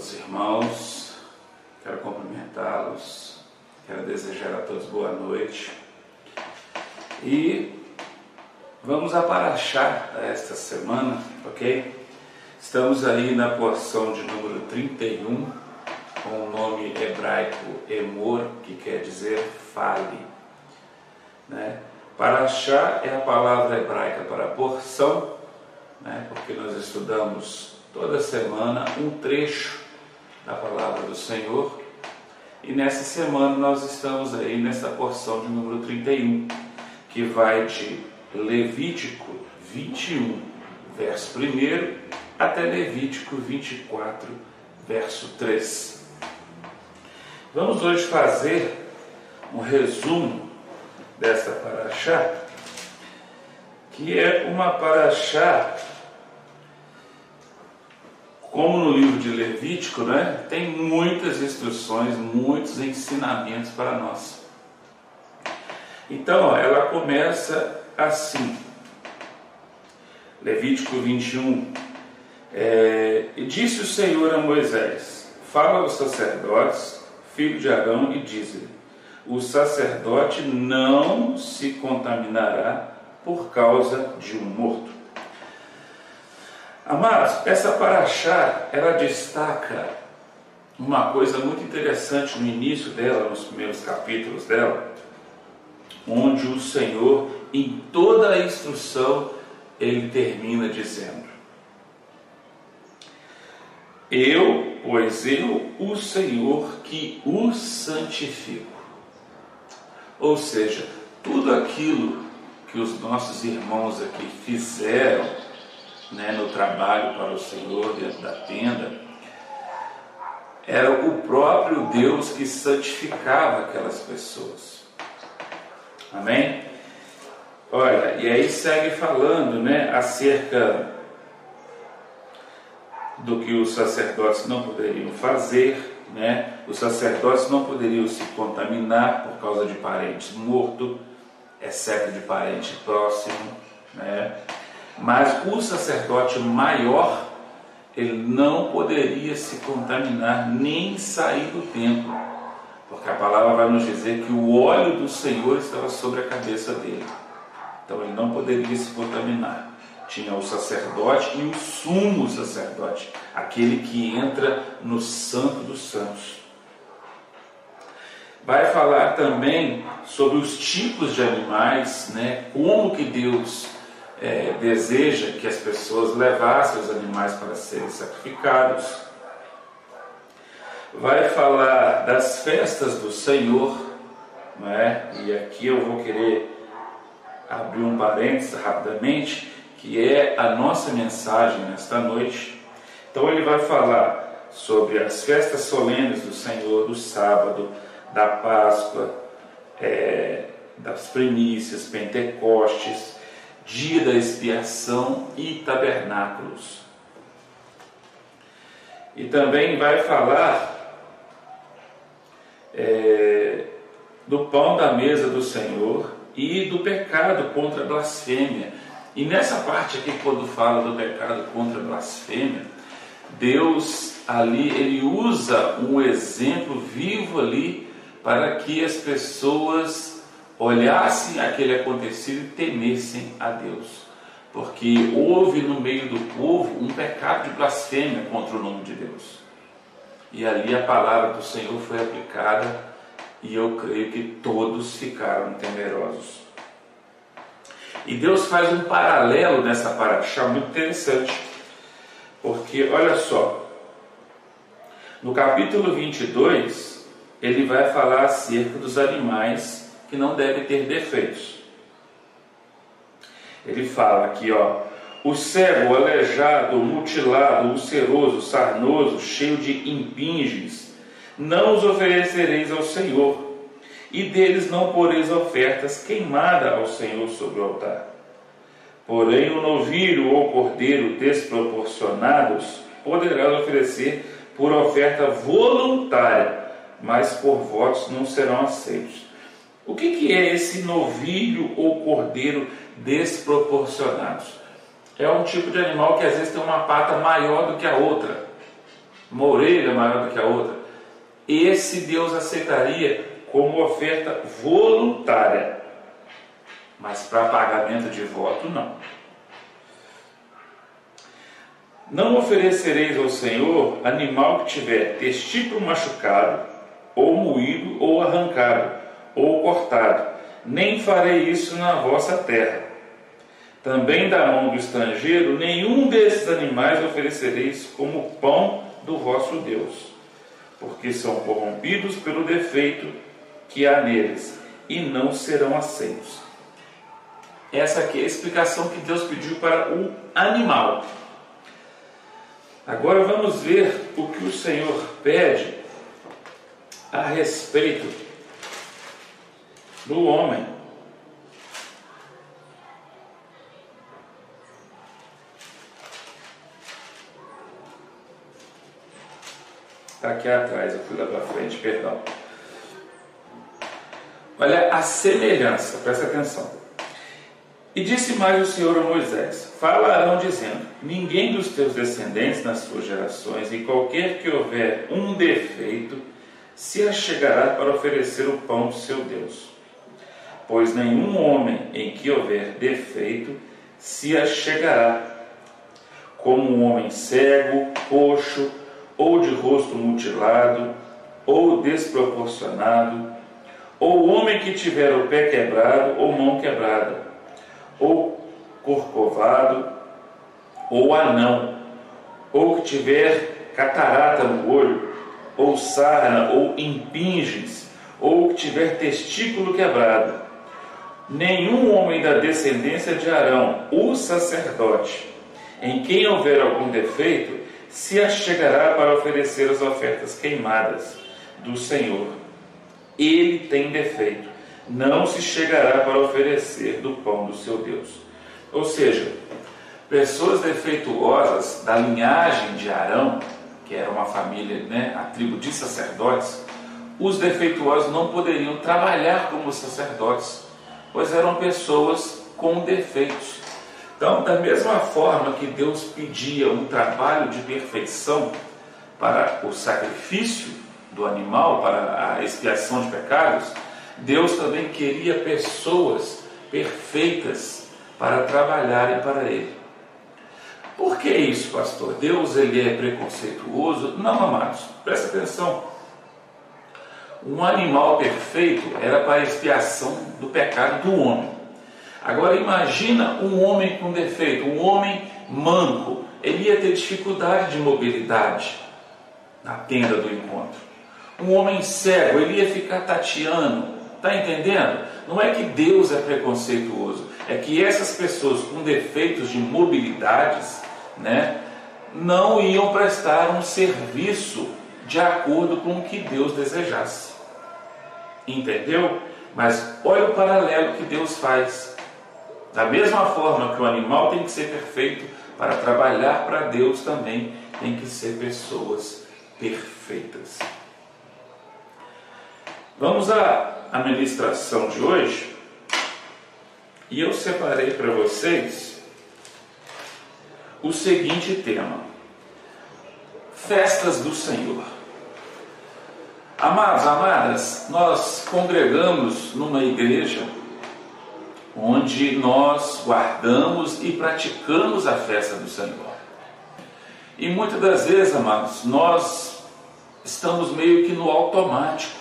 todos os irmãos, quero cumprimentá-los, quero desejar a todos boa noite. E vamos a Paraxá esta semana, ok? Estamos aí na porção de número 31, com o nome hebraico Emor, que quer dizer fale. Né? Paraxá é a palavra hebraica para porção, né? porque nós estudamos toda semana um trecho da palavra do Senhor. E nessa semana nós estamos aí nessa porção de número 31, que vai de Levítico 21, verso 1 até Levítico 24, verso 3. Vamos hoje fazer um resumo dessa paraxá, que é uma paraxá como no livro de Levítico, né, tem muitas instruções, muitos ensinamentos para nós. Então, ó, ela começa assim. Levítico 21. É, disse o Senhor a Moisés: Fala aos sacerdotes, filho de Arão, e diz-lhe: O sacerdote não se contaminará por causa de um morto. Amados, essa paraxá, ela destaca uma coisa muito interessante no início dela, nos primeiros capítulos dela, onde o Senhor, em toda a instrução, ele termina dizendo: Eu, pois eu, o Senhor, que o santifico. Ou seja, tudo aquilo que os nossos irmãos aqui fizeram né, no trabalho para o Senhor dentro da tenda, era o próprio Deus que santificava aquelas pessoas. Amém? Olha, e aí segue falando né, acerca do que os sacerdotes não poderiam fazer, né? Os sacerdotes não poderiam se contaminar por causa de parentes mortos, exceto de parente próximo, né? Mas o sacerdote maior, ele não poderia se contaminar nem sair do templo, porque a palavra vai nos dizer que o óleo do Senhor estava sobre a cabeça dele. Então ele não poderia se contaminar. Tinha o sacerdote e o sumo sacerdote, aquele que entra no Santo dos Santos. Vai falar também sobre os tipos de animais, né? como que Deus é, deseja que as pessoas levassem os animais para serem sacrificados. Vai falar das festas do Senhor, não é? e aqui eu vou querer abrir um parênteses rapidamente, que é a nossa mensagem nesta noite. Então ele vai falar sobre as festas solenes do Senhor, do sábado, da Páscoa, é, das primícias, Pentecostes, dia da expiação e tabernáculos. E também vai falar é, do pão da mesa do Senhor e do pecado contra a blasfêmia. E nessa parte aqui, quando fala do pecado contra a blasfêmia, Deus ali, ele usa um exemplo vivo ali para que as pessoas olhassem aquele acontecido e temessem a Deus. Porque houve no meio do povo um pecado de blasfêmia contra o nome de Deus. E ali a palavra do Senhor foi aplicada e eu creio que todos ficaram temerosos. E Deus faz um paralelo nessa paraxá muito interessante. Porque, olha só, no capítulo 22, ele vai falar acerca dos animais que não deve ter defeitos. Ele fala aqui, ó, o cego, aleijado, mutilado, ulceroso, sarnoso, cheio de impinges, não os oferecereis ao Senhor, e deles não poreis ofertas queimadas ao Senhor sobre o altar. Porém, o novilho ou cordeiro desproporcionados poderás oferecer por oferta voluntária, mas por votos não serão aceitos. O que, que é esse novilho ou cordeiro desproporcionados? É um tipo de animal que às vezes tem uma pata maior do que a outra. uma orelha maior do que a outra, esse Deus aceitaria como oferta voluntária, mas para pagamento de voto, não. Não oferecereis ao Senhor animal que tiver testículo machucado, ou moído, ou arrancado, ou cortado, nem farei isso na vossa terra. Também da mão do estrangeiro, nenhum desses animais oferecereis como pão do vosso Deus, porque são corrompidos pelo defeito que há neles, e não serão aceitos. Essa aqui é a explicação que Deus pediu para o animal. Agora vamos ver o que o Senhor pede a respeito do homem. Está aqui atrás, eu fui lá para frente, perdão. Olha a semelhança, presta atenção. E disse mais o Senhor a Moisés: Falarão dizendo: Ninguém dos teus descendentes nas suas gerações, e qualquer que houver um defeito, se achegará para oferecer o pão do seu Deus. Pois nenhum homem em que houver defeito se achegará, como um homem cego, coxo, ou de rosto mutilado, ou desproporcionado, ou homem que tiver o pé quebrado ou mão quebrada ou corcovado, ou anão, ou que tiver catarata no olho, ou sarna, ou impinges, ou que tiver testículo quebrado. Nenhum homem da descendência de Arão, o sacerdote, em quem houver algum defeito, se achegará para oferecer as ofertas queimadas do Senhor. Ele tem defeito não se chegará para oferecer do pão do seu Deus. Ou seja, pessoas defeituosas da linhagem de Arão, que era uma família, né, a tribo de sacerdotes, os defeituosos não poderiam trabalhar como sacerdotes, pois eram pessoas com defeitos. Então, da mesma forma que Deus pedia um trabalho de perfeição para o sacrifício do animal, para a expiação de pecados, Deus também queria pessoas perfeitas para trabalharem para Ele. Por que isso, pastor? Deus ele é preconceituoso? Não, amados, presta atenção. Um animal perfeito era para a expiação do pecado do homem. Agora imagina um homem com defeito, um homem manco. Ele ia ter dificuldade de mobilidade na tenda do encontro. Um homem cego, ele ia ficar tateando, Está entendendo? Não é que Deus é preconceituoso, é que essas pessoas com defeitos de mobilidades, né, não iam prestar um serviço de acordo com o que Deus desejasse. Entendeu? Mas olha o paralelo que Deus faz. Da mesma forma que o animal tem que ser perfeito, para trabalhar para Deus também tem que ser pessoas perfeitas. Vamos à a ministração de hoje e eu separei para vocês o seguinte tema: Festas do Senhor. Amados, amadas, nós congregamos numa igreja onde nós guardamos e praticamos a festa do Senhor. E muitas das vezes, amados, nós estamos meio que no automático,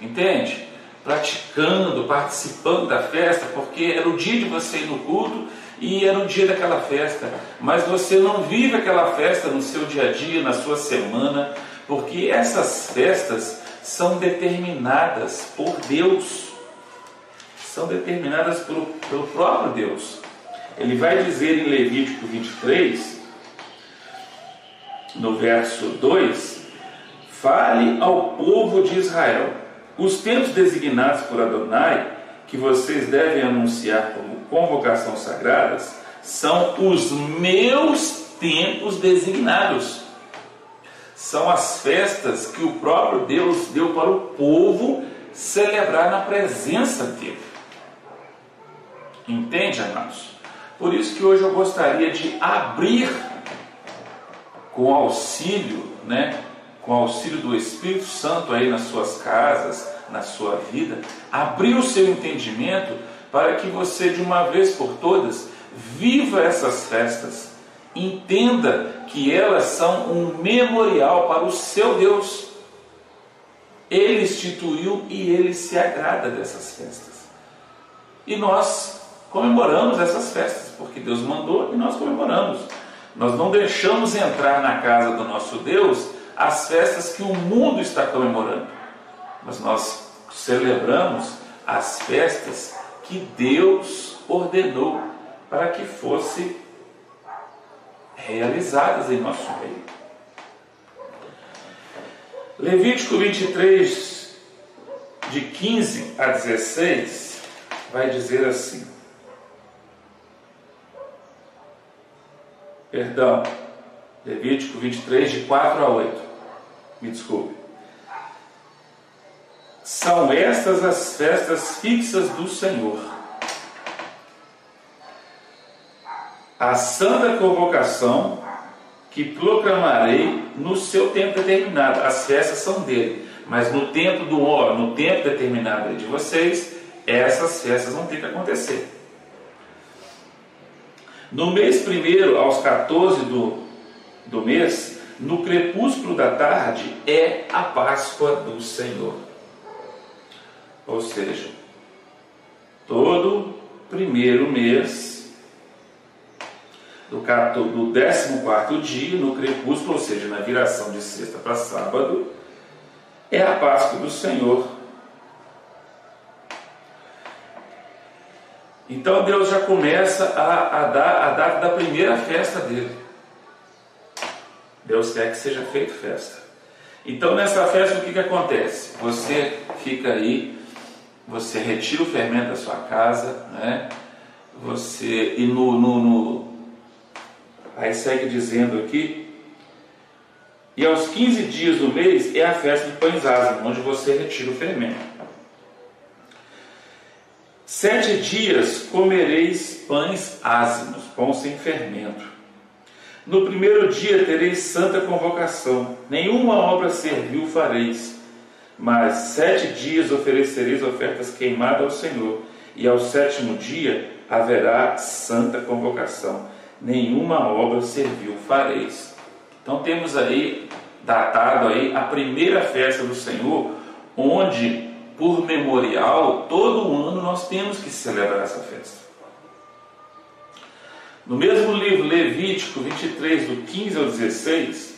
entende? praticando, participando da festa, porque era o dia de você ir no culto e era o dia daquela festa, mas você não vive aquela festa no seu dia a dia, na sua semana, porque essas festas são determinadas por Deus, são determinadas pelo, pelo próprio Deus. Ele vai dizer em Levítico 23, no verso 2: Fale ao povo de Israel os tempos designados por Adonai, que vocês devem anunciar como convocação sagradas, são os meus tempos designados. São as festas que o próprio Deus deu para o povo celebrar na presença dele. Entende, amados? Por isso que hoje eu gostaria de abrir com auxílio, né, com auxílio do Espírito Santo aí nas suas casas, na sua vida, abrir o seu entendimento para que você, de uma vez por todas, viva essas festas. Entenda que elas são um memorial para o seu Deus. Ele instituiu e ele se agrada dessas festas. E nós comemoramos essas festas, porque Deus mandou e nós comemoramos. Nós não deixamos entrar na casa do nosso Deus as festas que o mundo está comemorando, mas nós celebramos as festas que Deus ordenou para que fossem realizadas em nosso meio. Levítico 23, de 15 a 16, vai dizer assim: Perdão, Levítico 23, de 4 a 8. Me desculpe. São estas as festas fixas do Senhor. A santa convocação que proclamarei no seu tempo determinado. As festas são dele, mas no tempo do homem, no tempo determinado de vocês, essas festas vão ter que acontecer. No mês primeiro, aos 14 do, do mês, no crepúsculo da tarde, é a Páscoa do Senhor. Ou seja, todo primeiro mês do, do 14 dia, no crepúsculo, ou seja, na viração de sexta para sábado, é a Páscoa do Senhor. Então Deus já começa a, a dar a data da primeira festa dele. Deus quer que seja feita festa. Então nessa festa o que, que acontece? Você fica aí, você retira o fermento da sua casa, né? Você e no, no, no aí segue dizendo aqui e aos 15 dias do mês é a festa do pães ázimos, onde você retira o fermento. Sete dias comereis pães ázimos, pão sem fermento. No primeiro dia tereis santa convocação, nenhuma obra servil fareis, mas sete dias oferecereis ofertas queimadas ao Senhor, e ao sétimo dia haverá santa convocação, nenhuma obra servil fareis. Então temos aí datado aí a primeira festa do Senhor, onde por memorial, todo ano nós temos que celebrar essa festa. No mesmo livro Levítico 23, do 15 ao 16,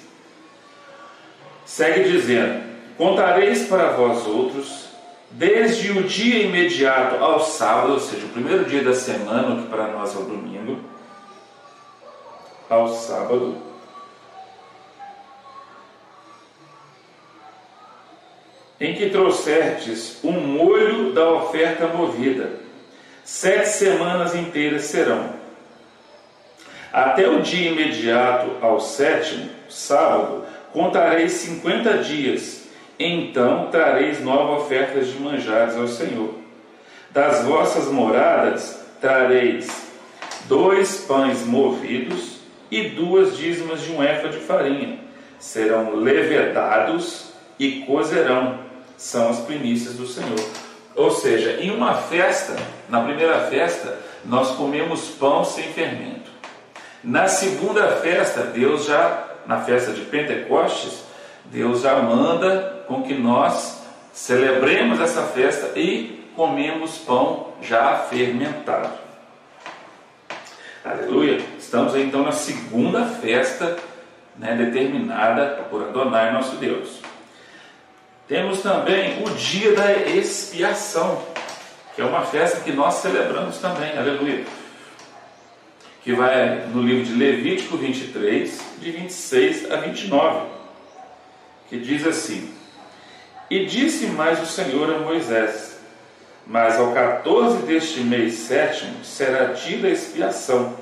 segue dizendo: Contareis para vós outros, desde o dia imediato ao sábado, ou seja, o primeiro dia da semana, que para nós é o domingo, ao sábado, em que trouxertes um molho da oferta movida. Sete semanas inteiras serão. Até o dia imediato ao sétimo, sábado, contareis cinquenta dias. Então trareis nova oferta de manjares ao Senhor. Das vossas moradas trareis dois pães movidos e duas dízimas de um efa de farinha. Serão levedados e cozerão são as primícias do Senhor. Ou seja, em uma festa, na primeira festa, nós comemos pão sem fermento. Na segunda festa, Deus já, na festa de Pentecostes, Deus já manda com que nós celebremos essa festa e comemos pão já fermentado. Aleluia! Estamos então na segunda festa né, determinada por Adonai, nosso Deus. Temos também o dia da expiação, que é uma festa que nós celebramos também, aleluia. Que vai no livro de Levítico 23, de 26 a 29, que diz assim: E disse mais o Senhor a Moisés: Mas ao 14 deste mês sétimo será dia da expiação.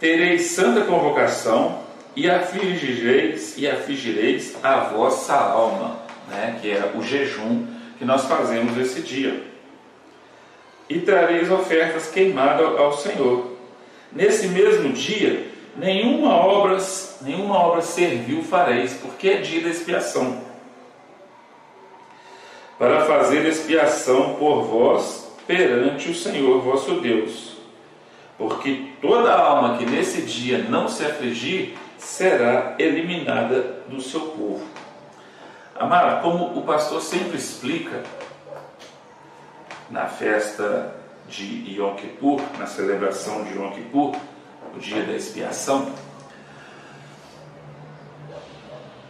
Tereis santa convocação e afligireis e afligireis a vossa alma, né? que é o jejum que nós fazemos esse dia. E trareis ofertas queimadas ao Senhor. Nesse mesmo dia nenhuma obra, nenhuma obra servil fareis, porque é dia da expiação. Para fazer expiação por vós perante o Senhor vosso Deus. Porque toda alma que nesse dia não se afligir será eliminada do seu povo. Amado, como o pastor sempre explica na festa de Yom Kippur, na celebração de Yom Kippur, o dia da expiação,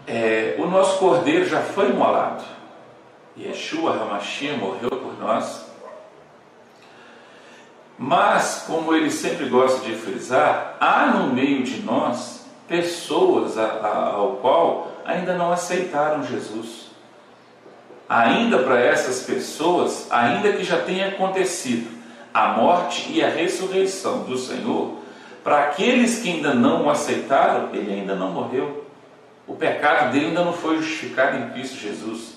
é, o nosso cordeiro já foi imolado. Yeshua Hamashia morreu por nós. Mas, como ele sempre gosta de frisar, há no meio de nós pessoas a, a, ao qual ainda não aceitaram Jesus. Ainda para essas pessoas, ainda que já tenha acontecido a morte e a ressurreição do Senhor, para aqueles que ainda não o aceitaram, ele ainda não morreu. O pecado dele ainda não foi justificado em Cristo Jesus.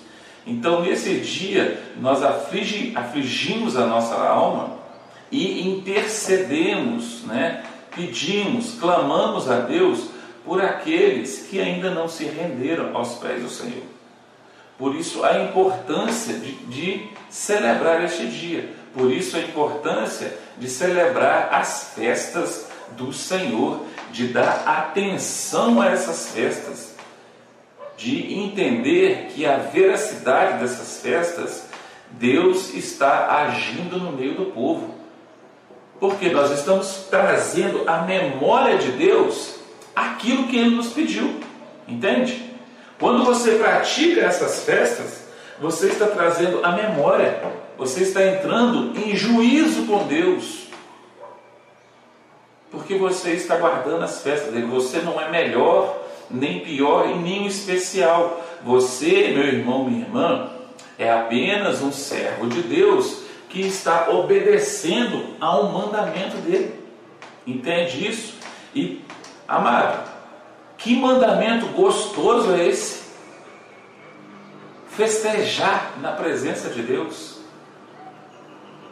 Então, nesse dia, nós aflige, afligimos a nossa alma e intercedemos, né? pedimos, clamamos a Deus por aqueles que ainda não se renderam aos pés do Senhor. Por isso, a importância de, de celebrar este dia. Por isso, a importância de celebrar as festas do Senhor, de dar atenção a essas festas, de entender que a veracidade dessas festas, Deus está agindo no meio do povo. Porque nós estamos trazendo a memória de Deus aquilo que Ele nos pediu. Entende? Quando você pratica essas festas, você está trazendo a memória, você está entrando em juízo com Deus porque você está guardando as festas dele. Você não é melhor, nem pior e nem especial. Você, meu irmão, minha irmã, é apenas um servo de Deus que está obedecendo a um mandamento dele. Entende isso? E, amado, que mandamento gostoso é esse? Festejar na presença de Deus.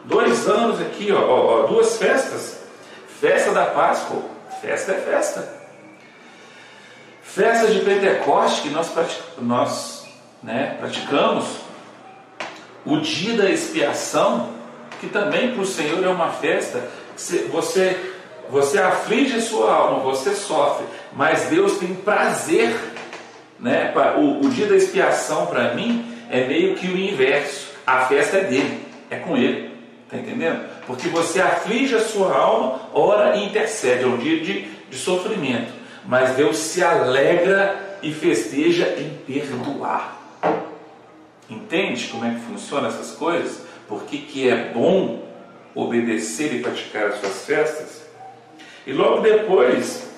Dois anos aqui, ó, ó duas festas Festa da Páscoa, festa é festa. Festa de Pentecoste que nós, nós né, praticamos. O dia da expiação, que também para o Senhor é uma festa. Você, você aflige a sua alma, você sofre, mas Deus tem prazer. Né? O, o dia da expiação para mim é meio que o inverso. A festa é dele, é com ele. Está entendendo? Porque você aflige a sua alma, ora e intercede. É um dia de, de sofrimento. Mas Deus se alegra e festeja em perdoar. Entende como é que funcionam essas coisas? Por que, que é bom obedecer e praticar as suas festas? E logo depois,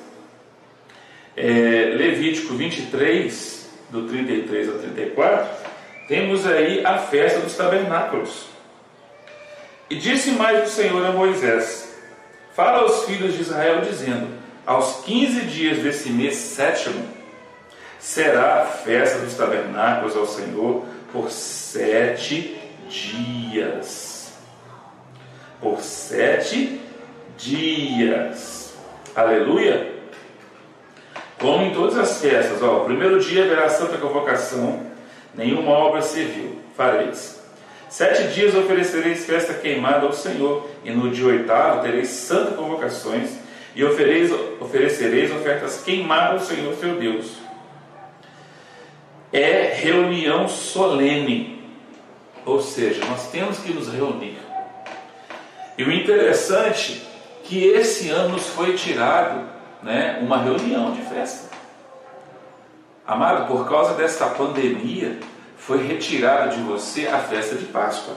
é, Levítico 23, do 33 ao 34, temos aí a festa dos tabernáculos. E disse mais o Senhor a Moisés: Fala aos filhos de Israel, dizendo: Aos quinze dias desse mês sétimo será a festa dos tabernáculos ao Senhor por sete dias. Por sete dias. Aleluia! Como em todas as festas, ó, o primeiro dia haverá santa convocação, nenhuma obra civil fareis. Sete dias oferecereis festa queimada ao Senhor, e no dia oitavo tereis santa convocações, e ofereis, oferecereis ofertas queimadas ao Senhor teu Deus. É reunião solene, ou seja, nós temos que nos reunir. E o interessante é que esse ano nos foi tirado né, uma reunião de festa. Amado, por causa desta pandemia, foi retirada de você a festa de Páscoa.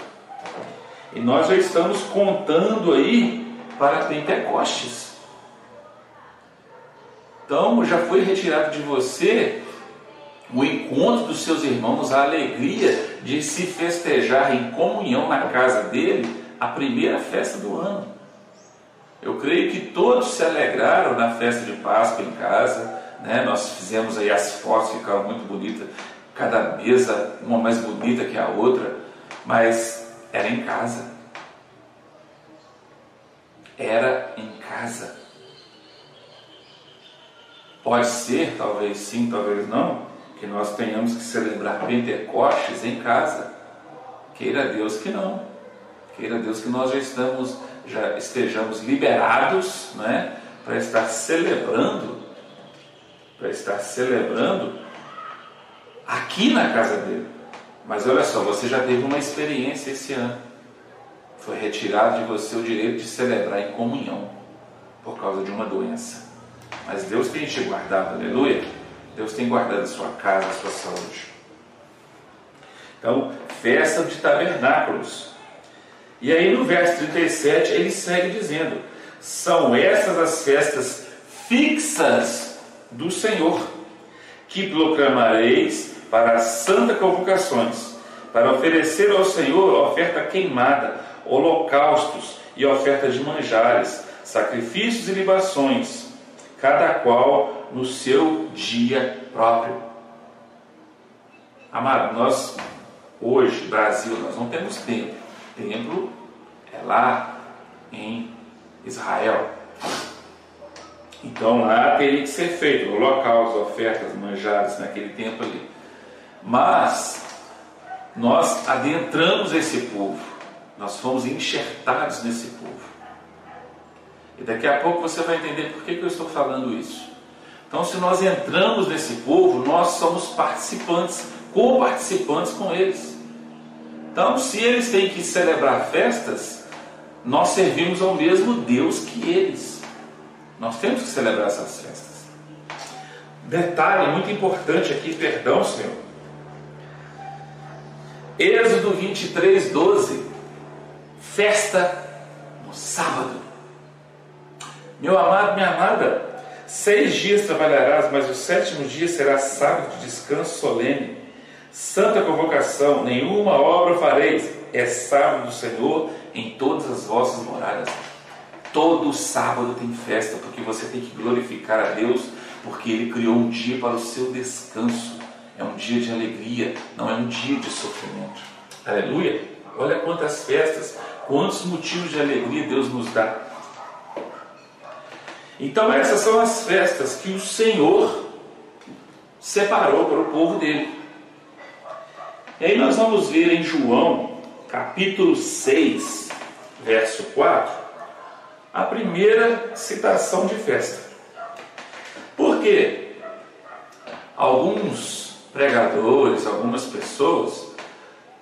E nós já estamos contando aí para Pentecostes. Então já foi retirado de você o encontro dos seus irmãos, a alegria de se festejar em comunhão na casa dele, a primeira festa do ano. Eu creio que todos se alegraram na festa de Páscoa em casa, né? Nós fizemos aí as fotos, ficaram muito bonitas cada mesa uma mais bonita que a outra, mas era em casa. Era em casa. Pode ser, talvez sim, talvez não, que nós tenhamos que celebrar Pentecostes em casa. Queira Deus que não. Queira Deus que nós já estamos, já estejamos liberados, né, para estar celebrando, para estar celebrando aqui na casa dele. Mas olha só, você já teve uma experiência esse ano. Foi retirado de você o direito de celebrar em comunhão por causa de uma doença. Mas Deus tem te guardado, aleluia. Deus tem guardado a sua casa, a sua saúde. Então, festa de tabernáculos. E aí no verso 37 ele segue dizendo: São essas as festas fixas do Senhor, que proclamareis para as santas convocações, para oferecer ao Senhor oferta queimada, holocaustos e oferta de manjares, sacrifícios e libações, cada qual no seu dia próprio. Amado, nós hoje, Brasil, nós não temos templo. Templo é lá em Israel. Então lá teria que ser feito holocausto, ofertas, manjares naquele tempo ali. Mas nós adentramos esse povo, nós fomos enxertados nesse povo. E daqui a pouco você vai entender por que, que eu estou falando isso. Então, se nós entramos nesse povo, nós somos participantes, co-participantes com eles. Então, se eles têm que celebrar festas, nós servimos ao mesmo Deus que eles. Nós temos que celebrar essas festas. Detalhe muito importante aqui, perdão, Senhor. Êxodo 23, 12. Festa no sábado. Meu amado, minha amada, seis dias trabalharás, mas o sétimo dia será sábado de descanso solene. Santa convocação, nenhuma obra fareis. É sábado do Senhor em todas as vossas moradas. Todo sábado tem festa, porque você tem que glorificar a Deus, porque Ele criou um dia para o seu descanso. É um dia de alegria, não é um dia de sofrimento. Aleluia! Olha quantas festas, quantos motivos de alegria Deus nos dá. Então, essas são as festas que o Senhor separou para o povo dele. E aí nós vamos ver em João, capítulo 6, verso 4, a primeira citação de festa. Por quê? Alguns pregadores, algumas pessoas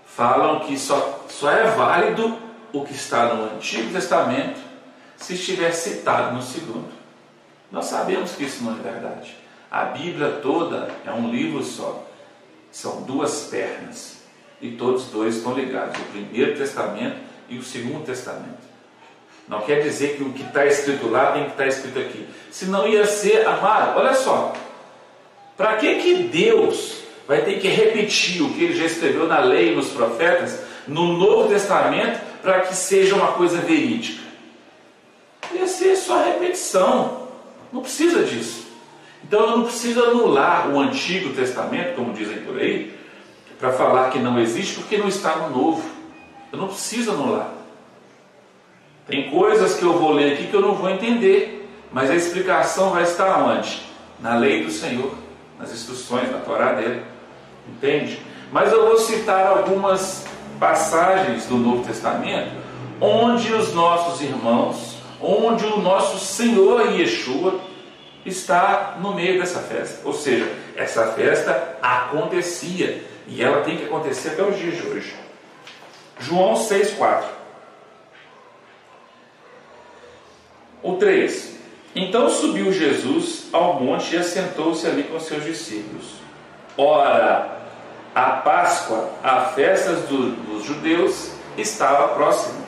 falam que só, só é válido o que está no Antigo Testamento se estiver citado no segundo. Nós sabemos que isso não é verdade. A Bíblia toda é um livro só. São duas pernas. E todos dois estão ligados: o Primeiro Testamento e o Segundo Testamento. Não quer dizer que o que está escrito lá tem que estar escrito aqui. Senão ia ser amado. Olha só. Para que, que Deus vai ter que repetir o que ele já escreveu na lei e nos profetas no Novo Testamento para que seja uma coisa verídica? Ia ser só repetição. Não precisa disso. Então eu não preciso anular o Antigo Testamento, como dizem por aí, para falar que não existe, porque não está no Novo. Eu não preciso anular. Tem coisas que eu vou ler aqui que eu não vou entender, mas a explicação vai estar onde? Na lei do Senhor, nas instruções, na Torá dele. Entende? Mas eu vou citar algumas passagens do Novo Testamento onde os nossos irmãos onde o nosso Senhor Yeshua está no meio dessa festa. Ou seja, essa festa acontecia e ela tem que acontecer até os dias de hoje. João 6,4. O 3. Então subiu Jesus ao monte e assentou-se ali com seus discípulos. Ora, a Páscoa, a festa dos judeus, estava próxima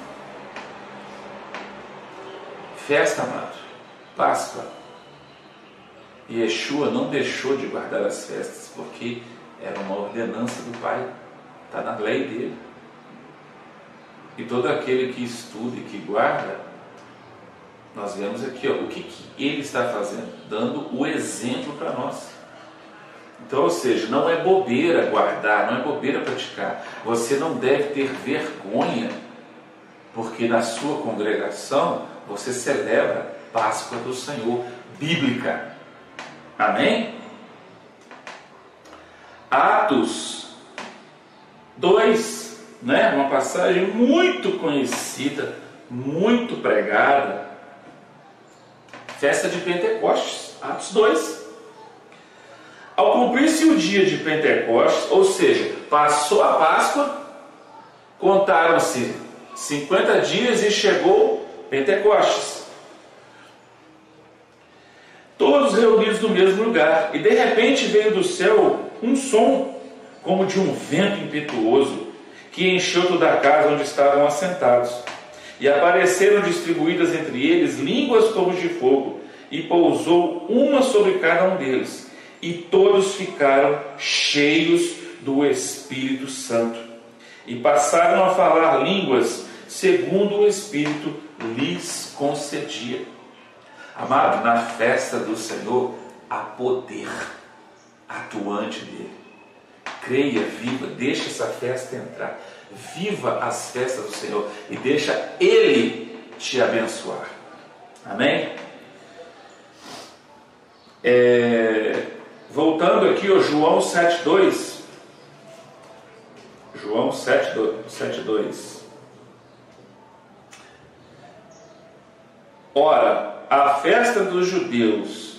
festa, amado, Páscoa. E Yeshua não deixou de guardar as festas, porque era uma ordenança do Pai, está na lei dele. E todo aquele que estuda e que guarda, nós vemos aqui ó, o que, que ele está fazendo, dando o exemplo para nós. Então, ou seja, não é bobeira guardar, não é bobeira praticar. Você não deve ter vergonha, porque na sua congregação você celebra Páscoa do Senhor, bíblica. Amém? Atos 2, né? uma passagem muito conhecida, muito pregada. Festa de Pentecostes, Atos 2. Ao cumprir-se o dia de Pentecostes, ou seja, passou a Páscoa, contaram-se 50 dias e chegou Pentecostes. Reunidos no mesmo lugar, e de repente veio do céu um som, como de um vento impetuoso, que encheu toda a casa onde estavam assentados. E apareceram distribuídas entre eles línguas como de fogo, e pousou uma sobre cada um deles, e todos ficaram cheios do Espírito Santo, e passaram a falar línguas segundo o Espírito lhes concedia. Amado, na festa do Senhor há poder atuante dele. Creia, viva, deixa essa festa entrar. Viva as festas do Senhor e deixa Ele te abençoar. Amém? É, voltando aqui, o João 7,2. João 7,2. Ora, a festa dos judeus,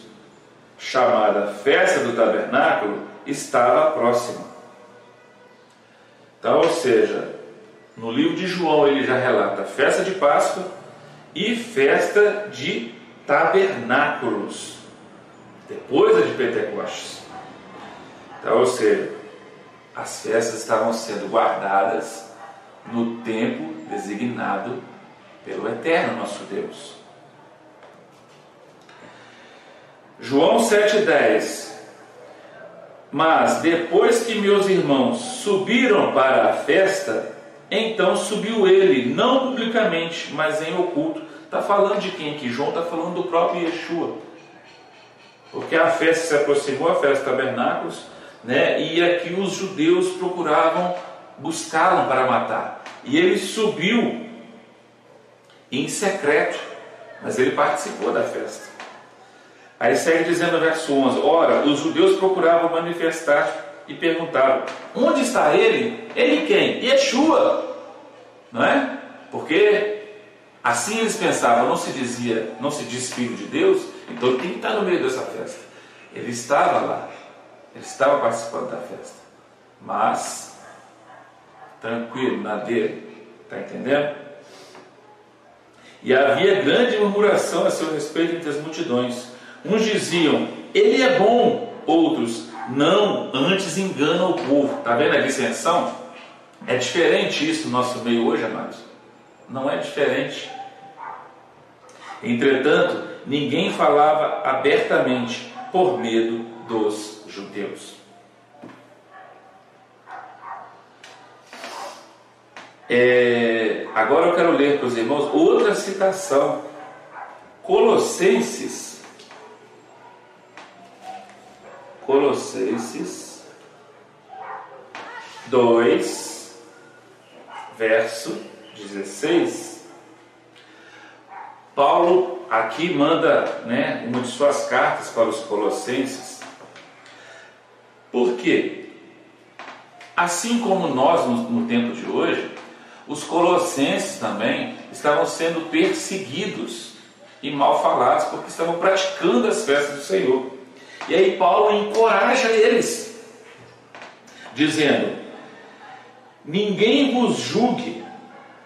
chamada Festa do Tabernáculo, estava próxima. Então, ou seja, no livro de João ele já relata festa de Páscoa e festa de tabernáculos, depois da de Pentecostes. Então, ou seja, as festas estavam sendo guardadas no tempo designado pelo Eterno nosso Deus. João 7,10 Mas depois que meus irmãos subiram para a festa, então subiu ele, não publicamente, mas em oculto. Está falando de quem aqui? João está falando do próprio Yeshua. Porque a festa se aproximou, a festa tabernáculos, né? e aqui os judeus procuravam buscá-lo para matar. E ele subiu em secreto, mas ele participou da festa. Aí segue dizendo no verso 11: Ora, os judeus procuravam manifestar e perguntaram: Onde está ele? Ele quem? Yeshua. Não é? Porque assim eles pensavam, não se dizia, não se diz filho de Deus, então ele tem que estar no meio dessa festa. Ele estava lá, ele estava participando da festa, mas tranquilo, na dele, está entendendo? E havia grande murmuração a seu respeito entre as multidões. Uns diziam, ele é bom, outros, não, antes engana o povo. Está vendo a dissensão? É diferente isso no nosso meio hoje, amados? Não é diferente. Entretanto, ninguém falava abertamente por medo dos judeus. É, agora eu quero ler para os irmãos outra citação. Colossenses Colossenses 2, verso 16. Paulo aqui manda né, uma de suas cartas para os Colossenses. Por quê? Assim como nós no, no tempo de hoje, os colossenses também estavam sendo perseguidos e mal falados porque estavam praticando as festas do Senhor. E aí Paulo encoraja eles, dizendo: Ninguém vos julgue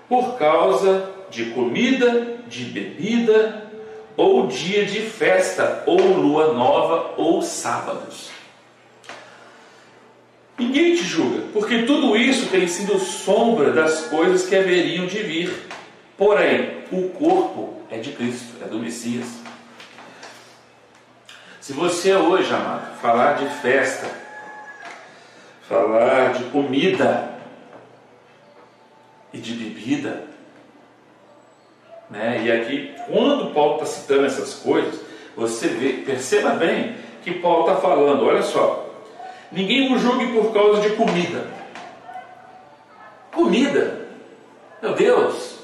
por causa de comida, de bebida, ou dia de festa, ou lua nova, ou sábados. Ninguém te julga, porque tudo isso tem sido sombra das coisas que haveriam de vir. Porém, o corpo é de Cristo, é do Messias. Se você hoje, amado, falar de festa, falar de comida e de bebida, né? E aqui, quando Paulo está citando essas coisas, você vê, perceba bem que Paulo está falando, olha só, ninguém o julgue por causa de comida. Comida, meu Deus,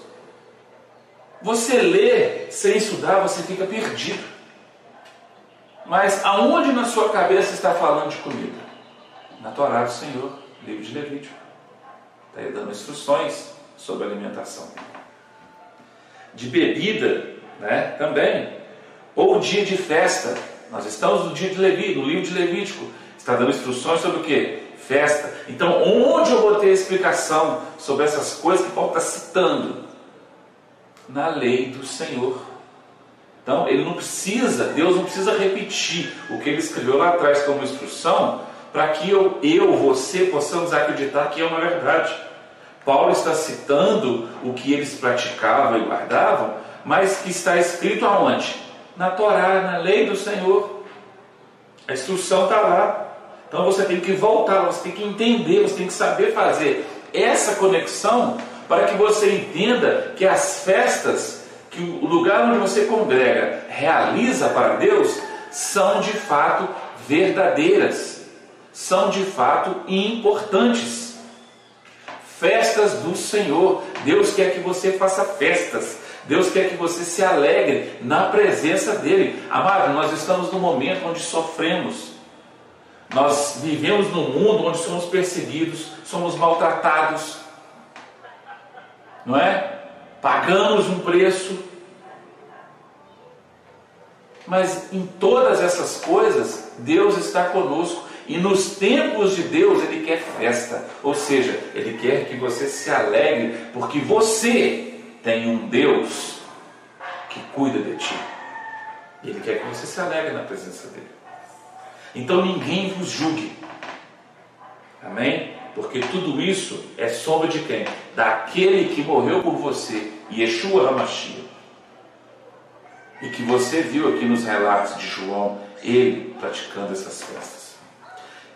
você lê sem estudar, você fica perdido. Mas aonde na sua cabeça está falando de comida? Na Torá do Senhor, livro de Levítico. Está aí dando instruções sobre alimentação. De bebida, né, também. Ou dia de festa. Nós estamos no dia de Levítico, no livro de Levítico. Está dando instruções sobre o que? Festa. Então, onde eu vou ter explicação sobre essas coisas que Paulo está citando? Na lei do Senhor. Então, ele não precisa, Deus não precisa repetir o que ele escreveu lá atrás como instrução, para que eu, eu, você possamos acreditar que é uma verdade. Paulo está citando o que eles praticavam e guardavam, mas que está escrito aonde? Na Torá, na lei do Senhor. A instrução está lá. Então você tem que voltar, você tem que entender, você tem que saber fazer essa conexão para que você entenda que as festas, que o lugar onde você congrega realiza para Deus, são de fato verdadeiras, são de fato importantes. Festas do Senhor. Deus quer que você faça festas. Deus quer que você se alegre na presença dEle. Amado, nós estamos num momento onde sofremos. Nós vivemos num mundo onde somos perseguidos, somos maltratados, não é? Pagamos um preço. Mas em todas essas coisas, Deus está conosco. E nos tempos de Deus, Ele quer festa. Ou seja, Ele quer que você se alegre, porque você tem um Deus que cuida de ti. E Ele quer que você se alegre na presença dEle. Então ninguém vos julgue. Amém? Porque tudo isso é sombra de quem? Daquele que morreu por você, Yeshua HaMashiach. E que você viu aqui nos relatos de João, ele praticando essas festas.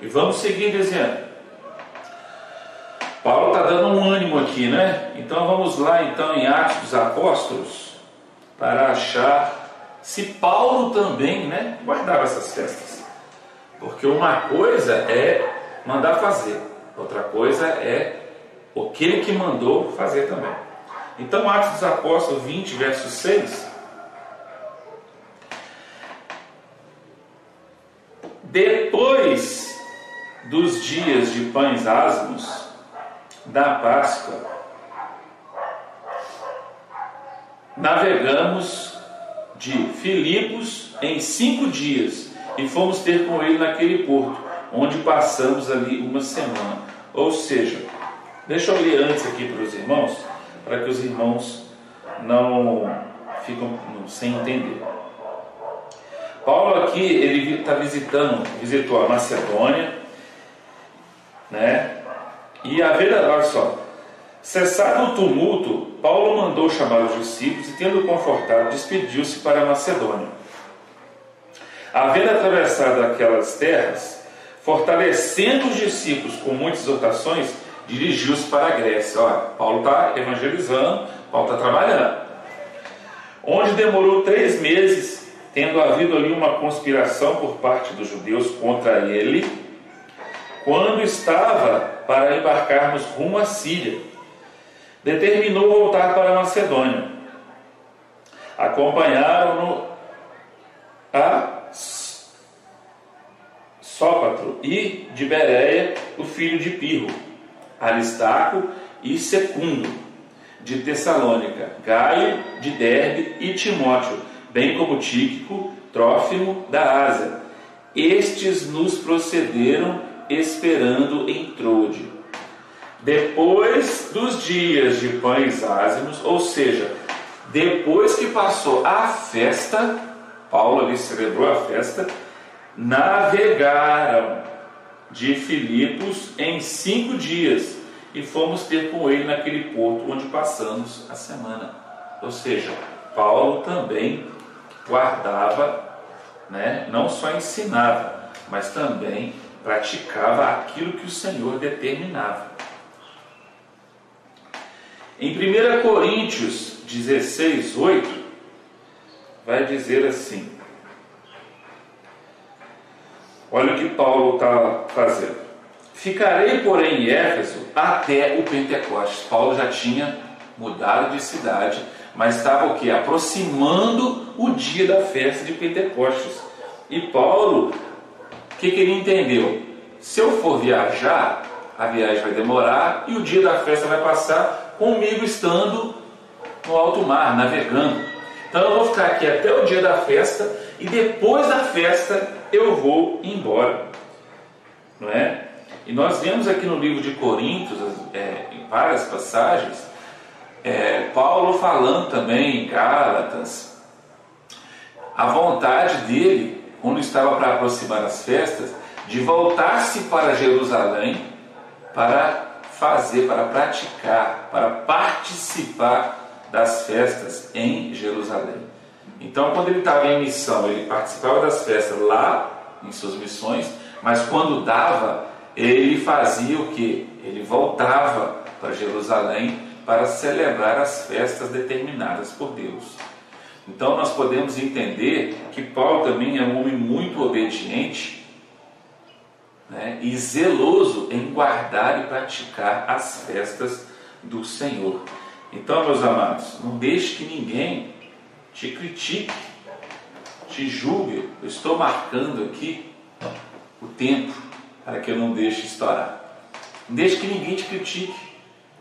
E vamos seguir dizendo. Paulo está dando um ânimo aqui, né? Então vamos lá então em Atos dos Apóstolos para achar se Paulo também, né, guardava essas festas. Porque uma coisa é mandar fazer, outra coisa é aquele que mandou fazer também. Então Atos dos Apóstolos 20, verso 6 Depois dos dias de pães asmos, da Páscoa, navegamos de Filipos em cinco dias e fomos ter com ele naquele porto, onde passamos ali uma semana. Ou seja, deixa eu ler antes aqui para os irmãos, para que os irmãos não ficam sem entender. Paulo aqui ele está visitando, visitou a Macedônia, né? E a ver, olha só, cessado o tumulto, Paulo mandou chamar os discípulos e, tendo confortado, despediu-se para a Macedônia. Havendo atravessado aquelas terras, fortalecendo os discípulos com muitas exortações, dirigiu-se para a Grécia. Olha, Paulo está evangelizando, Paulo está trabalhando. Onde demorou três meses, tendo havido ali uma conspiração por parte dos judeus contra ele, quando estava para embarcarmos rumo à Síria. Determinou voltar para a Macedônia. Acompanharam-no a Sópatro e de Bereia, o filho de Pirro, Aristarco e Secundo, de Tessalônica, Gaio de Derbe e Timóteo, bem como Tíquico, Trófimo da Ásia. Estes nos procederam esperando em Trode. Depois dos dias de pães ázimos, ou seja, depois que passou a festa, Paulo ali celebrou a festa, navegaram de Filipos em cinco dias e fomos ter com ele naquele porto onde passamos a semana. Ou seja, Paulo também guardava, né, não só ensinava, mas também praticava aquilo que o Senhor determinava. Em 1 Coríntios 16, 8, vai dizer assim: olha o que Paulo está fazendo. Ficarei, porém, em Éfeso até o Pentecostes. Paulo já tinha mudado de cidade, mas estava o que? Aproximando o dia da festa de Pentecostes. E Paulo, o que, que ele entendeu? Se eu for viajar, a viagem vai demorar e o dia da festa vai passar comigo estando no alto mar, navegando. Então eu vou ficar aqui até o dia da festa e depois da festa eu vou embora. Não é? E nós vemos aqui no livro de Coríntios, é, em várias passagens, é, Paulo falando também em Gálatas, a vontade dele, quando estava para aproximar as festas, de voltar-se para Jerusalém para fazer, para praticar, para participar das festas em Jerusalém. Então, quando ele estava em missão, ele participava das festas lá em suas missões, mas quando dava, ele fazia o que? Ele voltava para Jerusalém para celebrar as festas determinadas por Deus. Então, nós podemos entender que Paulo também é um homem muito obediente né, e zeloso em guardar e praticar as festas do Senhor. Então, meus amados, não deixe que ninguém te critique, te julgue. Eu estou marcando aqui o tempo para que eu não deixe estourar. Deixe que ninguém te critique,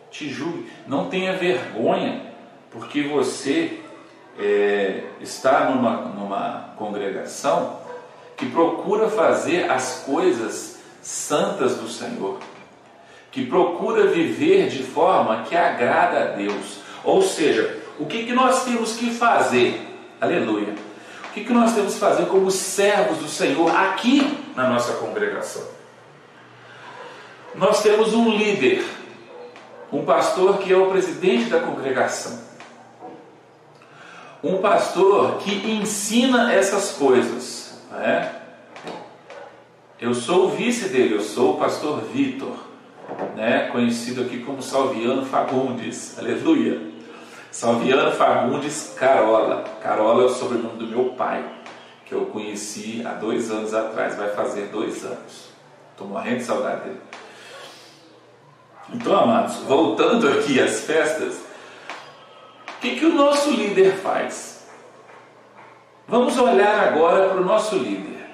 te julgue. Não tenha vergonha, porque você é, está numa, numa congregação que procura fazer as coisas santas do Senhor que procura viver de forma que agrada a Deus. Ou seja, o que, que nós temos que fazer? Aleluia. O que, que nós temos que fazer como servos do Senhor aqui na nossa congregação? Nós temos um líder, um pastor que é o presidente da congregação. Um pastor que ensina essas coisas. Né? Eu sou o vice dele, eu sou o pastor Vitor né, conhecido aqui como Salviano Fagundes, aleluia. Salviano Fagundes Carola. Carola é o sobrenome do meu pai, que eu conheci há dois anos atrás, vai fazer dois anos. Estou morrendo de saudade dele. Então, amados, voltando aqui às festas, o que, que o nosso líder faz? Vamos olhar agora para o nosso líder.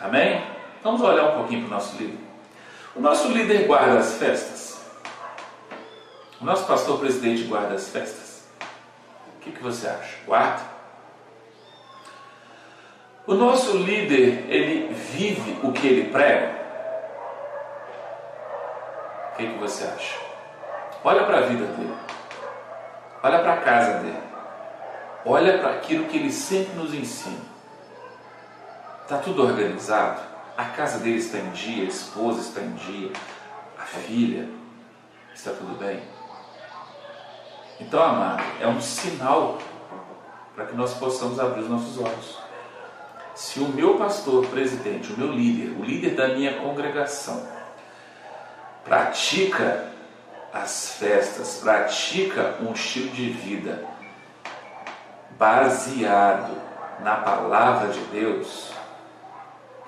Amém? Vamos olhar um pouquinho para o nosso líder. O nosso líder guarda as festas. O nosso pastor presidente guarda as festas. O que, que você acha? Guarda? O nosso líder, ele vive o que ele prega? O que, que você acha? Olha para a vida dele. Olha para a casa dele. Olha para aquilo que ele sempre nos ensina. Está tudo organizado? A casa dele está em dia, a esposa está em dia, a filha está tudo bem. Então, amado, é um sinal para que nós possamos abrir os nossos olhos. Se o meu pastor, presidente, o meu líder, o líder da minha congregação, pratica as festas, pratica um estilo de vida baseado na palavra de Deus,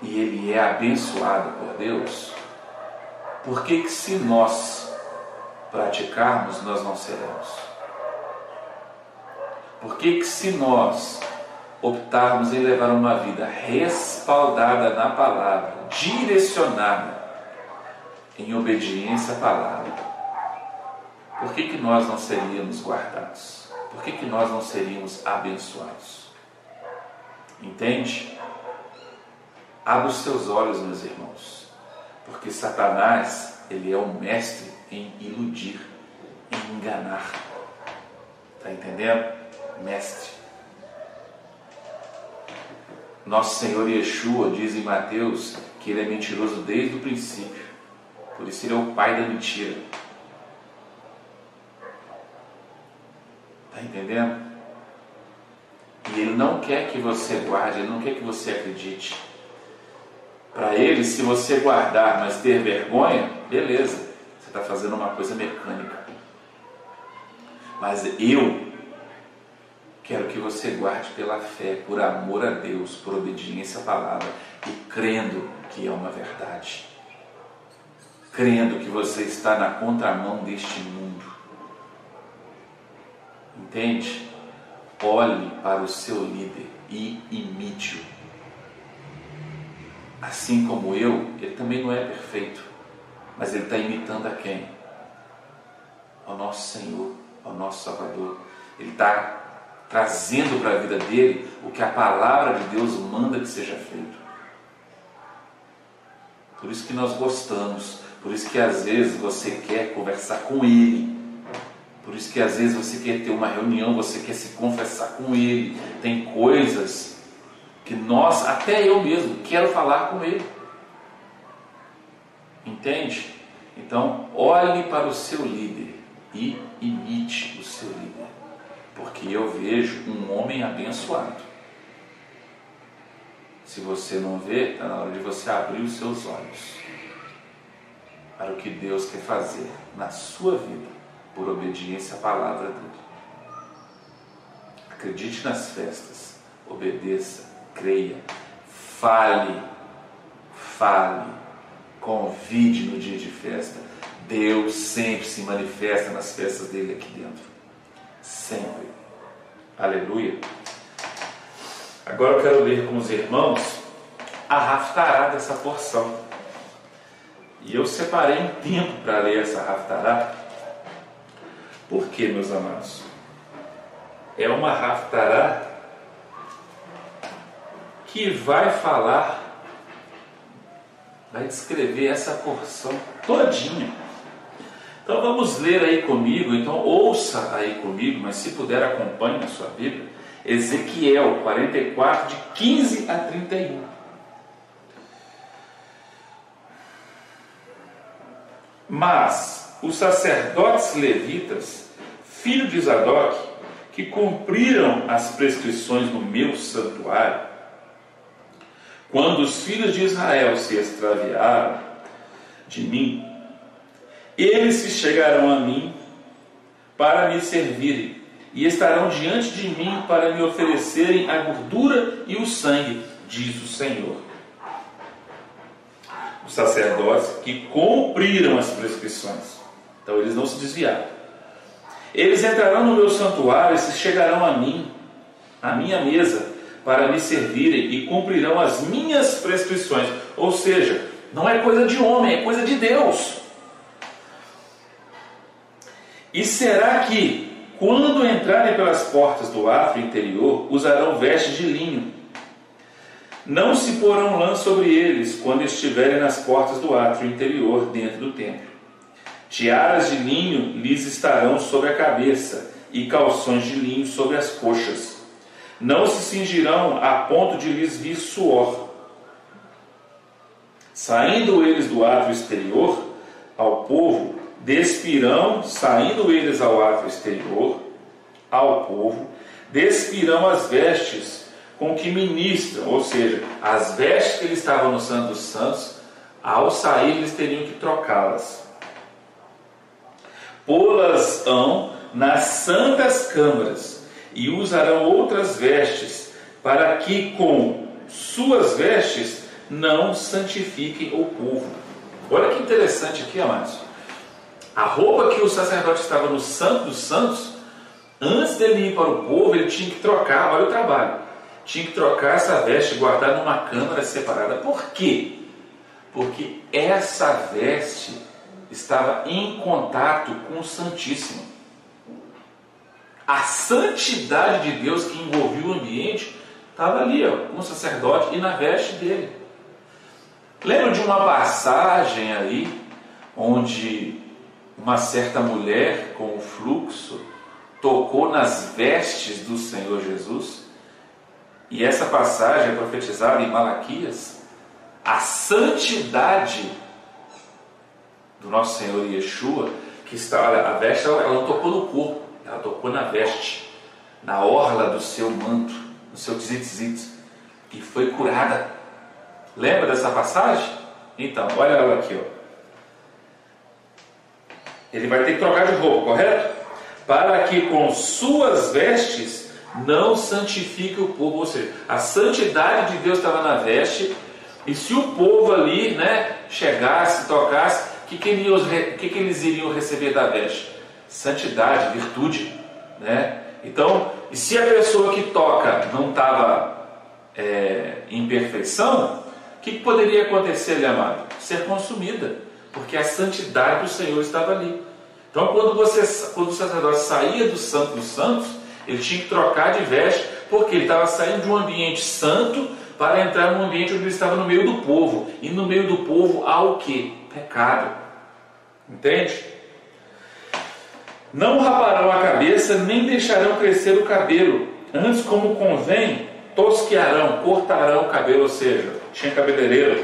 e ele é abençoado por Deus, por que, que se nós praticarmos, nós não seremos? Por que, se nós optarmos em levar uma vida respaldada na palavra, direcionada em obediência à palavra, por que, que nós não seríamos guardados? Por que, que nós não seríamos abençoados? Entende? Abra os seus olhos, meus irmãos, porque Satanás, ele é um mestre em iludir, em enganar. Está entendendo? Mestre. Nosso Senhor Yeshua diz em Mateus que ele é mentiroso desde o princípio, por isso ele é o pai da mentira. Está entendendo? E ele não quer que você guarde, ele não quer que você acredite. Para ele, se você guardar, mas ter vergonha, beleza, você está fazendo uma coisa mecânica. Mas eu quero que você guarde pela fé, por amor a Deus, por obediência à palavra e crendo que é uma verdade. Crendo que você está na contramão deste mundo. Entende? Olhe para o seu líder e imite-o assim como eu, ele também não é perfeito, mas ele está imitando a quem? Ao nosso Senhor, ao nosso Salvador. Ele está trazendo para a vida dele o que a palavra de Deus manda que seja feito. Por isso que nós gostamos, por isso que às vezes você quer conversar com ele. Por isso que às vezes você quer ter uma reunião, você quer se confessar com ele. Tem coisas que nós, até eu mesmo, quero falar com ele. Entende? Então, olhe para o seu líder e imite o seu líder. Porque eu vejo um homem abençoado. Se você não vê, está na hora de você abrir os seus olhos para o que Deus quer fazer na sua vida, por obediência à palavra dele. Acredite nas festas, obedeça, creia, fale, fale, convide no dia de festa. Deus sempre se manifesta nas festas dele aqui dentro. Sempre. Aleluia. Agora eu quero ler com os irmãos a raftará dessa porção. E eu separei um tempo para ler essa raftará. Por quê, meus amados? É uma raftará que vai falar, vai descrever essa porção todinha. Então vamos ler aí comigo, então ouça aí comigo, mas se puder acompanhe na sua Bíblia. Ezequiel 44, de 15 a 31. Mas os sacerdotes levitas, filho de Zadok, que cumpriram as prescrições do meu santuário, quando os filhos de Israel se extraviaram de mim, eles se chegarão a mim para me servirem e estarão diante de mim para me oferecerem a gordura e o sangue, diz o Senhor. Os sacerdotes que cumpriram as prescrições, então eles não se desviaram. Eles entrarão no meu santuário e se chegarão a mim, à minha mesa, para me servirem e cumprirão as minhas prescrições. Ou seja, não é coisa de homem, é coisa de Deus. E será que quando entrarem pelas portas do átrio interior, usarão vestes de linho. Não se porão lã sobre eles quando estiverem nas portas do átrio interior, dentro do templo. Tiaras de linho lhes estarão sobre a cabeça, e calções de linho sobre as coxas. Não se cingirão a ponto de lhes vir suor. Saindo eles do átrio exterior, ao povo despirão, saindo eles ao ato exterior, ao povo, despirão as vestes com que ministram, ou seja, as vestes que eles estavam no Santo dos Santos, ao sair eles teriam que trocá-las. Pô-las-ão nas santas câmaras e usarão outras vestes, para que com suas vestes não santifiquem o povo. Olha que interessante aqui, amados. A roupa que o sacerdote estava no Santo dos Santos, antes dele ir para o povo, ele tinha que trocar, olha o trabalho, tinha que trocar essa veste e guardar numa câmara separada. Por quê? Porque essa veste estava em contato com o Santíssimo. A santidade de Deus que envolvia o ambiente estava ali, ó, com o sacerdote e na veste dele. Lembra de uma passagem aí, onde uma certa mulher com o fluxo tocou nas vestes do Senhor Jesus, e essa passagem é profetizada em Malaquias, a santidade do nosso Senhor Yeshua, que está, olha, a veste ela, não tocou no corpo, ela tocou na veste, na orla do seu manto, no seu tzitzit, e foi curada. Lembra dessa passagem? Então, olha ela aqui, ó. Ele vai ter que trocar de roupa, correto? Para que com suas vestes não santifique o povo. Ou seja, a santidade de Deus estava na veste, e se o povo ali né, chegasse, tocasse, o que, que, que, que eles iriam receber da veste? Santidade, virtude. Né? Então, e se a pessoa que toca não estava é, em perfeição, o que poderia acontecer ali, amado? Ser consumida, porque a santidade do Senhor estava ali. Então, quando, você, quando o sacerdote saía do Santo dos Santos, ele tinha que trocar de veste, porque ele estava saindo de um ambiente santo para entrar num ambiente onde ele estava no meio do povo. E no meio do povo há o que? Pecado. Entende? Não raparão a cabeça, nem deixarão crescer o cabelo. Antes, como convém, tosquearão, cortarão o cabelo, ou seja, tinha cabeleireiro.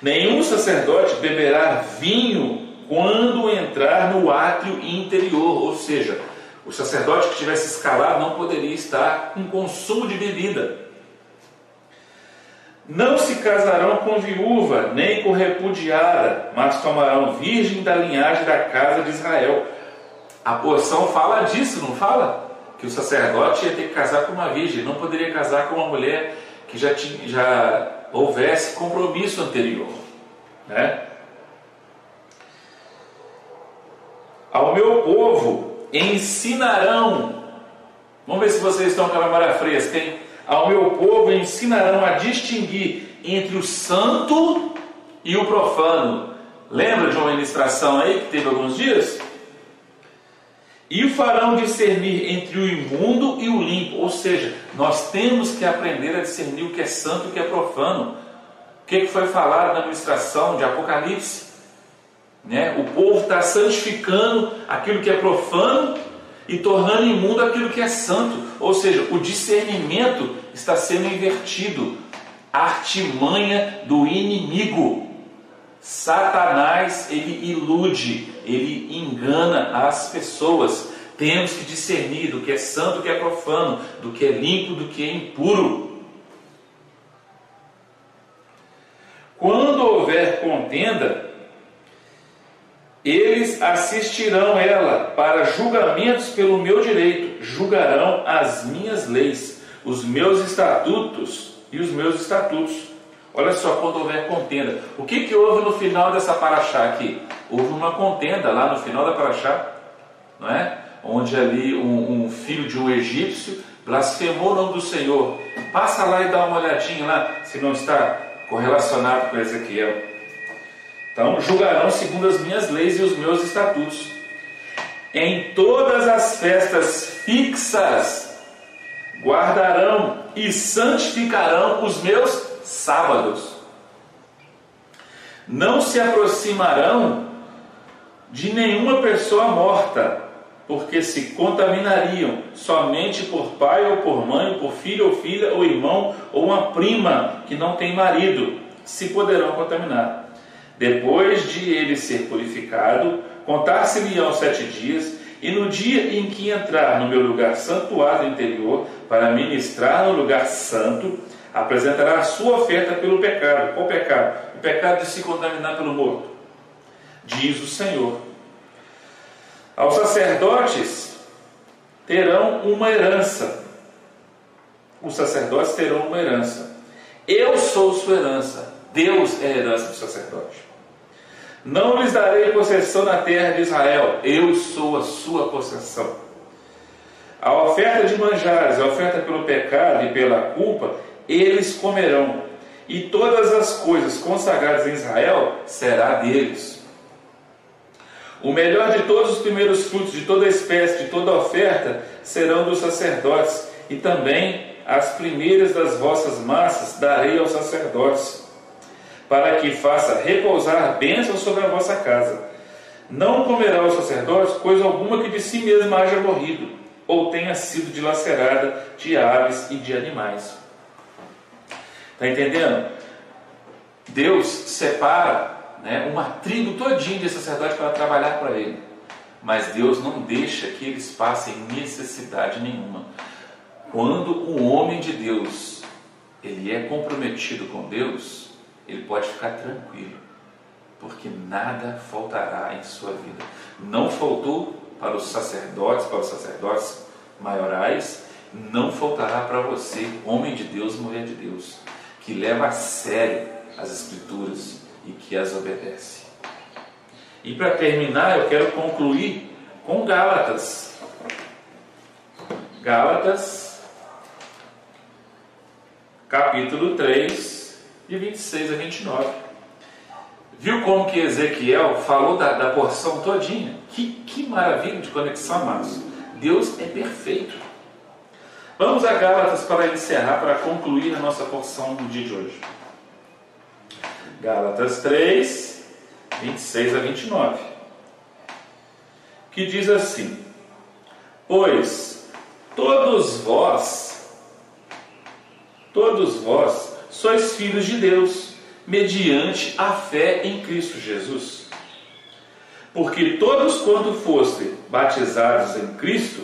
Nenhum sacerdote beberá vinho quando entrar no átrio interior, ou seja, o sacerdote que tivesse escalado não poderia estar com consumo de bebida. Não se casarão com viúva, nem com repudiada, mas tomarão virgem da linhagem da casa de Israel. A porção fala disso, não fala? Que o sacerdote ia ter que casar com uma virgem, não poderia casar com uma mulher que já, tinha, já houvesse compromisso anterior. Né? Ao meu povo ensinarão, vamos ver se vocês estão com a memória fresca, hein? Ao meu povo ensinarão a distinguir entre o santo e o profano. Lembra de uma ministração aí que teve alguns dias? E farão discernir entre o imundo e o limpo. Ou seja, nós temos que aprender a discernir o que é santo e o que é profano. O que foi falado na ministração de Apocalipse? Né? O povo está santificando aquilo que é profano e tornando imundo aquilo que é santo. Ou seja, o discernimento está sendo invertido. A artimanha do inimigo. Satanás, ele ilude, ele engana as pessoas. Temos que discernir do que é santo, do que é profano, do que é limpo, do que é impuro. Quando houver contenda, eles assistirão ela para julgamentos pelo meu direito, julgarão as minhas leis, os meus estatutos e os meus estatutos. Olha só, quando houver contenda. O que, que houve no final dessa paraxá aqui? Houve uma contenda lá no final da paraxá, não é? Onde ali um, um filho de um egípcio blasfemou o nome do Senhor. Passa lá e dá uma olhadinha lá, se não está correlacionado com Ezequiel. Então, julgarão segundo as minhas leis e os meus estatutos. Em todas as festas fixas guardarão e santificarão os meus sábados. Não se aproximarão de nenhuma pessoa morta, porque se contaminariam somente por pai ou por mãe, por filho ou filha, ou irmão, ou uma prima que não tem marido, se poderão contaminar. Depois de ele ser purificado, contar-se-lhe-ão sete dias, e no dia em que entrar no meu lugar santuário interior, para ministrar no lugar santo, apresentará a sua oferta pelo pecado. Qual pecado? O pecado de se contaminar pelo morto. Diz o Senhor. Aos sacerdotes terão uma herança. Os sacerdotes terão uma herança. Eu sou sua herança. Deus é a herança do sacerdote. Não lhes darei possessão na terra de Israel, eu sou a sua possessão. A oferta de manjares, a oferta pelo pecado e pela culpa, eles comerão, e todas as coisas consagradas em Israel será deles. O melhor de todos os primeiros frutos de toda espécie, de toda oferta, serão dos sacerdotes, e também as primeiras das vossas massas darei aos sacerdotes para que faça repousar bênçãos sobre a vossa casa. Não comerá o sacerdote coisa alguma que de si mesma haja morrido, ou tenha sido dilacerada de aves e de animais. Está entendendo? Deus separa né, uma tribo todinha de sacerdote para trabalhar para ele. Mas Deus não deixa que eles passem necessidade nenhuma. Quando o homem de Deus ele é comprometido com Deus, ele pode ficar tranquilo, porque nada faltará em sua vida. Não faltou para os sacerdotes, para os sacerdotes maiorais, não faltará para você, homem de Deus, mulher de Deus, que leva a sério as Escrituras e que as obedece. E para terminar, eu quero concluir com Gálatas. Gálatas, capítulo 3, de 26 a 29. Viu como que Ezequiel falou da, da porção todinha? Que, que maravilha de conexão, amados. Deus é perfeito. Vamos a Gálatas para encerrar, para concluir a nossa porção do dia de hoje. Gálatas 3, 26 a 29. Que diz assim: Pois todos vós, todos vós sois filhos de Deus, mediante a fé em Cristo Jesus. Porque todos, quando foste batizados em Cristo,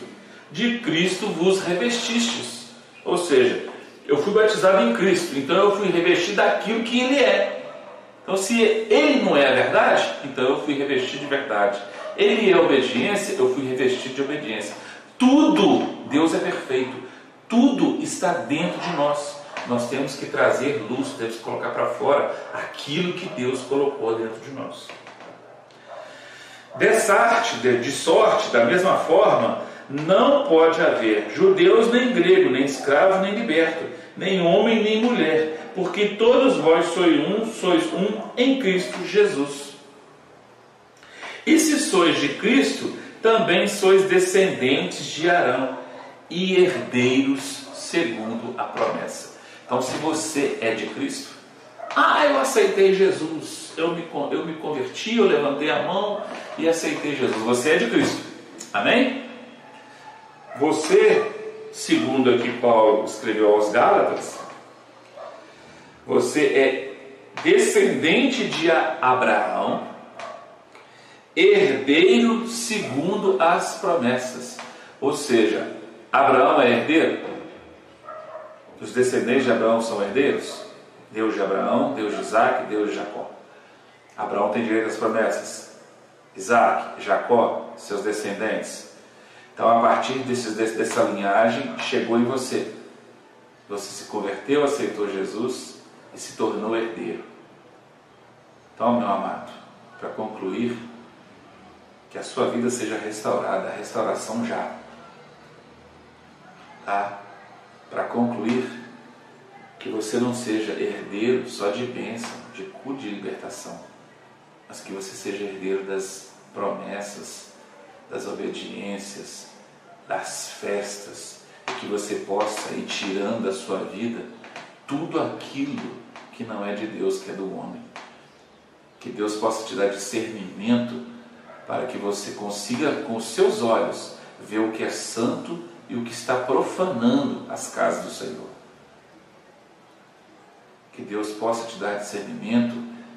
de Cristo vos revestistes. Ou seja, eu fui batizado em Cristo, então eu fui revestido daquilo que Ele é. Então, se Ele não é a verdade, então eu fui revestido de verdade. Ele é obediência, eu fui revestido de obediência. Tudo, Deus é perfeito, tudo está dentro de nós. Nós temos que trazer luz, temos que colocar para fora aquilo que Deus colocou dentro de nós. Dessa arte de, sorte, da mesma forma, não pode haver judeus nem grego, nem escravo nem liberto, nem homem nem mulher, porque todos vós sois um, sois um em Cristo Jesus. E se sois de Cristo, também sois descendentes de Arão e herdeiros segundo a promessa. Então, se você é de Cristo, ah, eu aceitei Jesus, eu me, eu me converti, eu levantei a mão e aceitei Jesus. Você é de Cristo. Amém? Você, segundo aqui Paulo escreveu aos Gálatas, você é descendente de Abraão, herdeiro segundo as promessas. Ou seja, Abraão é herdeiro? Os descendentes de Abraão são herdeiros? Deus de Abraão, Deus de Isaac, Deus de Jacó. Abraão tem direito às promessas. Isaac, Jacó, seus descendentes. Então, a partir desses, dessa linhagem, chegou em você. Você se converteu, aceitou Jesus e se tornou herdeiro. Então, meu amado, para concluir, que a sua vida seja restaurada, a restauração já. Tá? Para concluir, que você não seja herdeiro só de bênção, de cura de libertação, mas que você seja herdeiro das promessas, das obediências, das festas, e que você possa ir tirando da sua vida tudo aquilo que não é de Deus, que é do homem. Que Deus possa te dar discernimento para que você consiga, com seus olhos, ver o que é santo e o que está profanando as casas do Senhor. Que Deus possa te dar discernimento,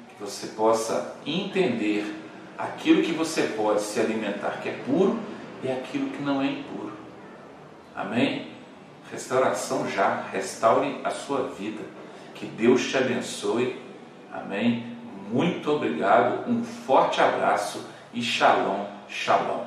que você possa entender aquilo que você pode se alimentar que é puro e aquilo que não é impuro. Amém? Restauração já, restaure a sua vida. Que Deus te abençoe. Amém? Muito obrigado, um forte abraço e shalom, shalom.